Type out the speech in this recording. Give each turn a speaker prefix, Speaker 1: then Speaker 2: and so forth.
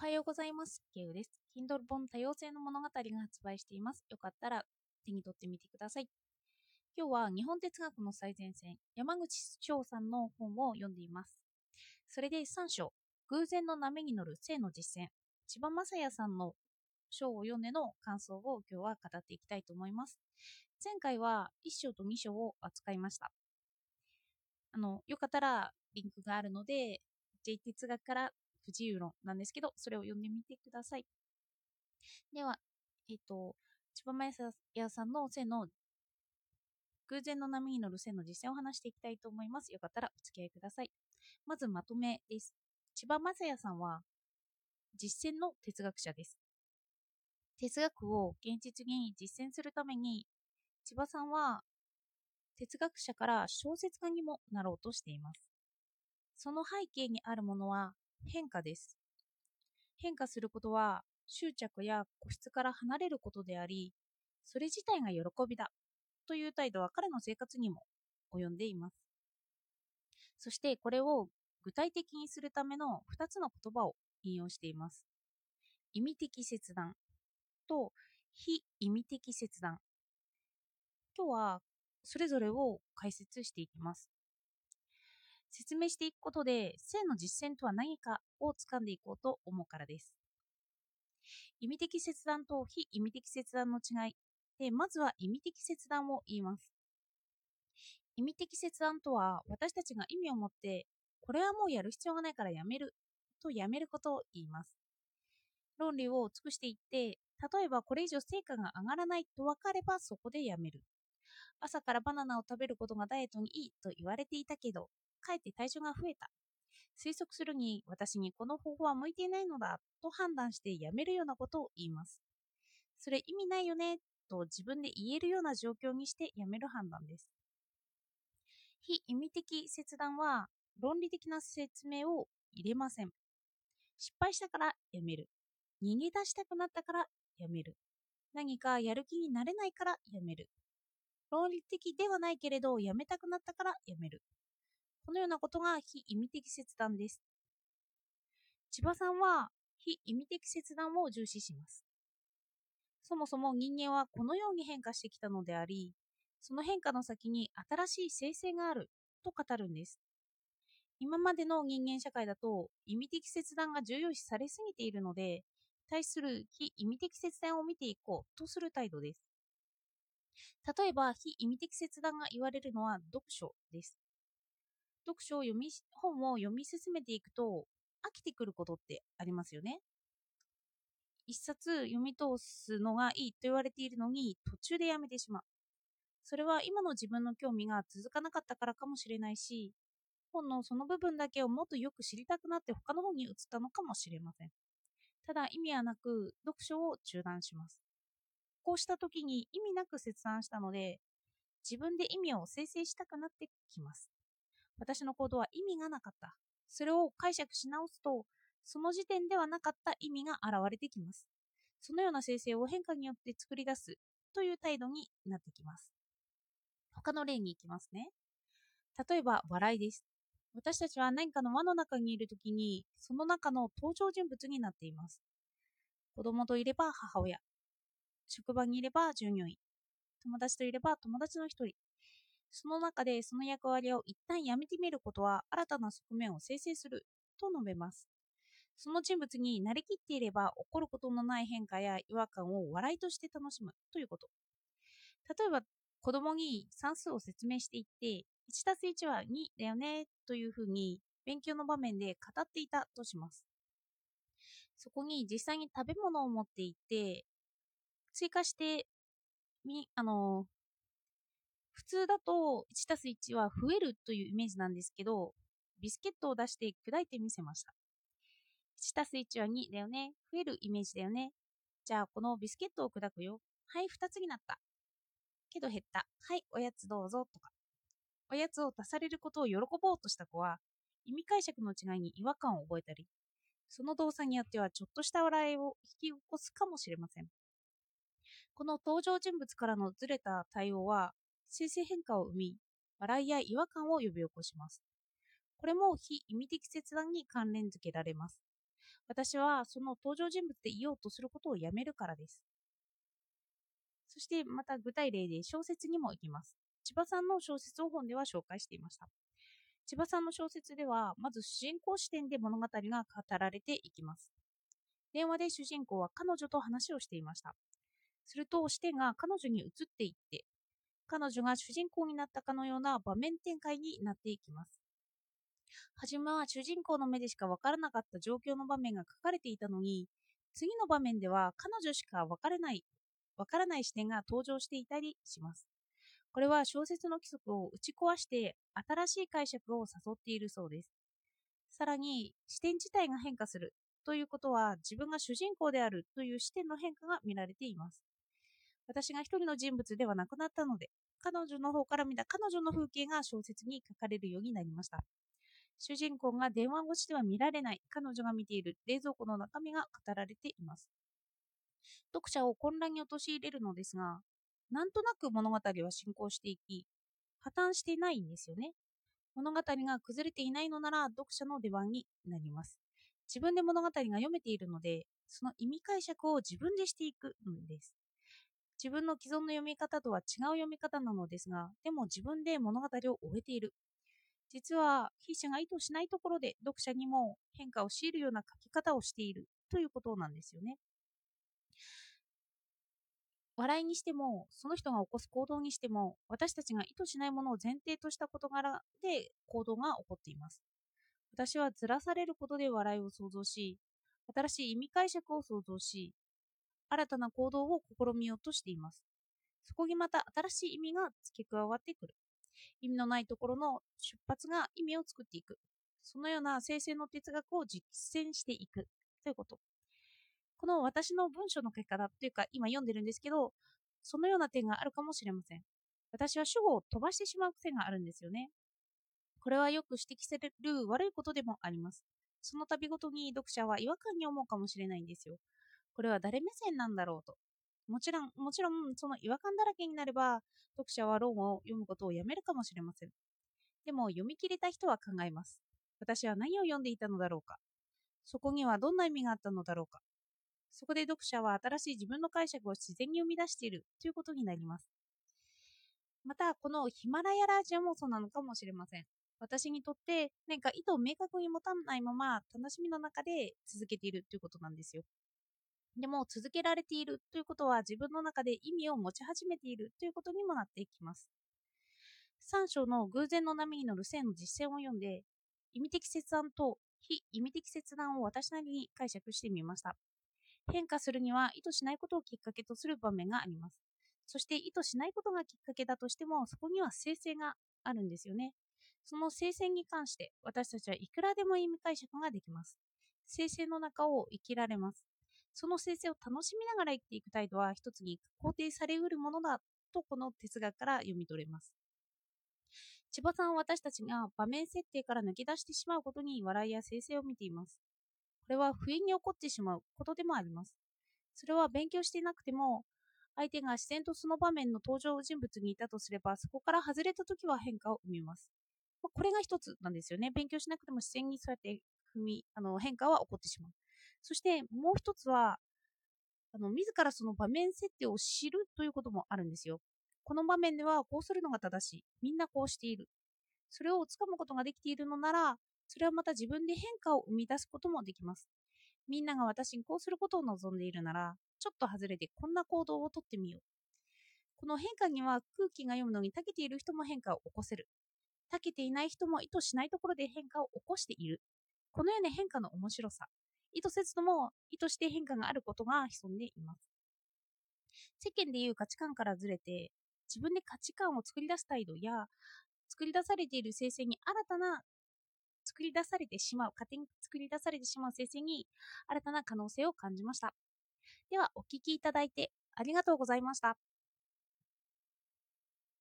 Speaker 1: おはようございます。ケウです。Kindle 本多様性の物語が発売しています。よかったら手に取ってみてください。今日は日本哲学の最前線、山口翔さんの本を読んでいます。それで3章、偶然の波に乗る性の実践、千葉雅也さんの章を読んでの感想を今日は語っていきたいと思います。前回は1章と2章を扱いました。あの、よかったらリンクがあるので、J 哲学から不自由論なんですけど、それを読んでみてください。では、えっ、と、千葉雅也さんの性の偶然の波に乗る性の実践を話していきたいと思います。よかったらお付き合いください。まずまとめです。千葉雅也さんは実践の哲学者です。哲学を現実に実践するために、千葉さんは哲学者から小説家にもなろうとしています。その背景にあるものは変化です。変化することは執着や固執から離れることであり、それ自体が喜びだという態度は彼の生活にも及んでいます。そしてこれを具体的にするための2つの言葉を引用しています。意味的切断と非意味的切断。今日はそれぞれを解説していきます。説明していくことで性の実践とは何かを掴んでいこうと思うからです。意味的切断と非意味的切断の違いで、まずは意味的切断を言います。意味的切断とは私たちが意味を持ってこれはもうやる必要がないからやめるとやめることを言います。論理を尽くしていって例えばこれ以上成果が上がらないと分かればそこでやめる。朝からバナナを食べることがダイエットにいいと言われていたけど、かえって体重が増えた。推測するに私にこの方法は向いていないのだと判断してやめるようなことを言います。それ意味ないよねと自分で言えるような状況にしてやめる判断です。非意味的切断は論理的な説明を入れません。失敗したからやめる。逃げ出したくなったからやめる。何かやる気になれないからやめる。論理的ではないけれどやめたくなったからやめる。このようなことが非意味的切断です。千葉さんは非意味的切断を重視します。そもそも人間はこのように変化してきたのであり、その変化の先に新しい生成があると語るんです。今までの人間社会だと意味的切断が重要視されすぎているので、対する非意味的切断を見ていこうとする態度です。例えば、非意味的切断が言われるのは読書です。読書を読み、本を読み進めていくと飽きてくることってありますよね。一冊読み通すのがいいと言われているのに途中でやめてしまう。それは今の自分の興味が続かなかったからかもしれないし、本のその部分だけをもっとよく知りたくなって他の本に移ったのかもしれません。ただ意味はなく読書を中断します。こうした時に意味なく切断したので、自分で意味を生成したくなってきます。私の行動は意味がなかった。それを解釈し直すと、その時点ではなかった意味が現れてきます。そのような生成を変化によって作り出すという態度になってきます。他の例に行きますね。例えば、笑いです。私たちは何かの輪の中にいるときに、その中の登場人物になっています。子供といれば母親、職場にいれば従業員、友達といれば友達の一人。その中でその役割を一旦やめてみることは新たな側面を生成すると述べます。その人物になりきっていれば起こることのない変化や違和感を笑いとして楽しむということ。例えば子供に算数を説明していって1たす1は2だよねというふうに勉強の場面で語っていたとします。そこに実際に食べ物を持っていって追加してみあの普通だと1たす1は増えるというイメージなんですけどビスケットを出して砕いてみせました。1たす1は2だよね。増えるイメージだよね。じゃあこのビスケットを砕くよ。はい2つになった。けど減った。はいおやつどうぞとか。おやつを足されることを喜ぼうとした子は意味解釈の違いに違和感を覚えたりその動作によってはちょっとした笑いを引き起こすかもしれません。この登場人物からのずれた対応は生成変化を生み笑いや違和感を呼び起こしますこれも非意味的切断に関連づけられます私はその登場人物でいようとすることをやめるからです。そしてまた具体例で小説にも行きます。千葉さんの小説を本では紹介していました。千葉さんの小説では、まず主人公視点で物語が語られていきます。電話で主人公は彼女と話をしていました。すると視点が彼女に移っていって、彼女が主人公になったかのような場面展開になっていきます。はじめは主人公の目でしかわからなかった状況の場面が書かれていたのに、次の場面では彼女しかわからない、わからない視点が登場していたりします。これは小説の規則を打ち壊して新しい解釈を誘っているそうです。さらに視点自体が変化するということは自分が主人公であるという視点の変化が見られています。私が一人の人物ではなくなったので、彼女の方から見た彼女の風景が小説に書かれるようになりました。主人公が電話越しでは見られない彼女が見ている冷蔵庫の中身が語られています。読者を混乱に陥れるのですが、なんとなく物語は進行していき、破綻していないんですよね。物語が崩れていないのなら読者の出番になります。自分で物語が読めているので、その意味解釈を自分でしていくんです。自分の既存の読み方とは違う読み方なのですが、でも自分で物語を終えている。実は筆者が意図しないところで読者にも変化を強いるような書き方をしているということなんですよね。笑いにしても、その人が起こす行動にしても、私たちが意図しないものを前提とした事柄で行動が起こっています。私はずらされることで笑いを想像し、新しい意味解釈を想像し、新たな行動を試みようとしています。そこにまた新しい意味が付け加わってくる。意味のないところの出発が意味を作っていく。そのような生成の哲学を実践していくということ。この私の文章の書き方というか、今読んでるんですけど、そのような点があるかもしれません。私は主語を飛ばしてしまう癖があるんですよね。これはよく指摘される悪いことでもあります。その度ごとに読者は違和感に思うかもしれないんですよ。これは誰目線なんだろうと。もちろん、もちろん、その違和感だらけになれば、読者は論を読むことをやめるかもしれません。でも、読み切れた人は考えます。私は何を読んでいたのだろうか。そこにはどんな意味があったのだろうか。そこで読者は新しい自分の解釈を自然に生み出しているということになります。また、このヒマラヤラジオもそうなのかもしれません。私にとって何か意図を明確に持たないまま楽しみの中で続けているということなんですよ。でも続けられているということは自分の中で意味を持ち始めているということにもなっていきます。3章の偶然の波に乗る性の実践を読んで意味的切断と非意味的切断を私なりに解釈してみました。変化するには意図しないことをきっかけとする場面があります。そして意図しないことがきっかけだとしても、そこには生成があるんですよね。その生成に関して私たちはいくらでも意味解釈ができます。生成の中を生きられます。その生成を楽しみながら生きていく態度は一つに肯定されうるものだとこの哲学から読み取れます。千葉さんは私たちが場面設定から抜け出してしまうことに笑いや生成を見ています。これは不意に起こってしまうことでもあります。それは勉強していなくても、相手が自然とその場面の登場人物にいたとすれば、そこから外れた時は変化を生みます。これが一つなんですよね。勉強しなくても自然にそうやって踏みあの変化は起こってしまう。そしてもう一つは、あの自らその場面設定を知るということもあるんですよ。この場面ではこうするのが正しい。みんなこうしている。それをつかむことができているのなら、それはまた自分で変化を生み出すこともできます。みんなが私にこうすることを望んでいるなら、ちょっと外れてこんな行動をとってみよう。この変化には空気が読むのに長けている人も変化を起こせる。長けていない人も意図しないところで変化を起こしている。このような変化の面白さ。意図せずとも意図して変化があることが潜んでいます。世間でいう価値観からずれて、自分で価値観を作り出す態度や、作り出されている生成に新たな作り出されてしまう、勝手に作り出されてしまう生成に新たな可能性を感じました。では、お聴きいただいてありがとうございました。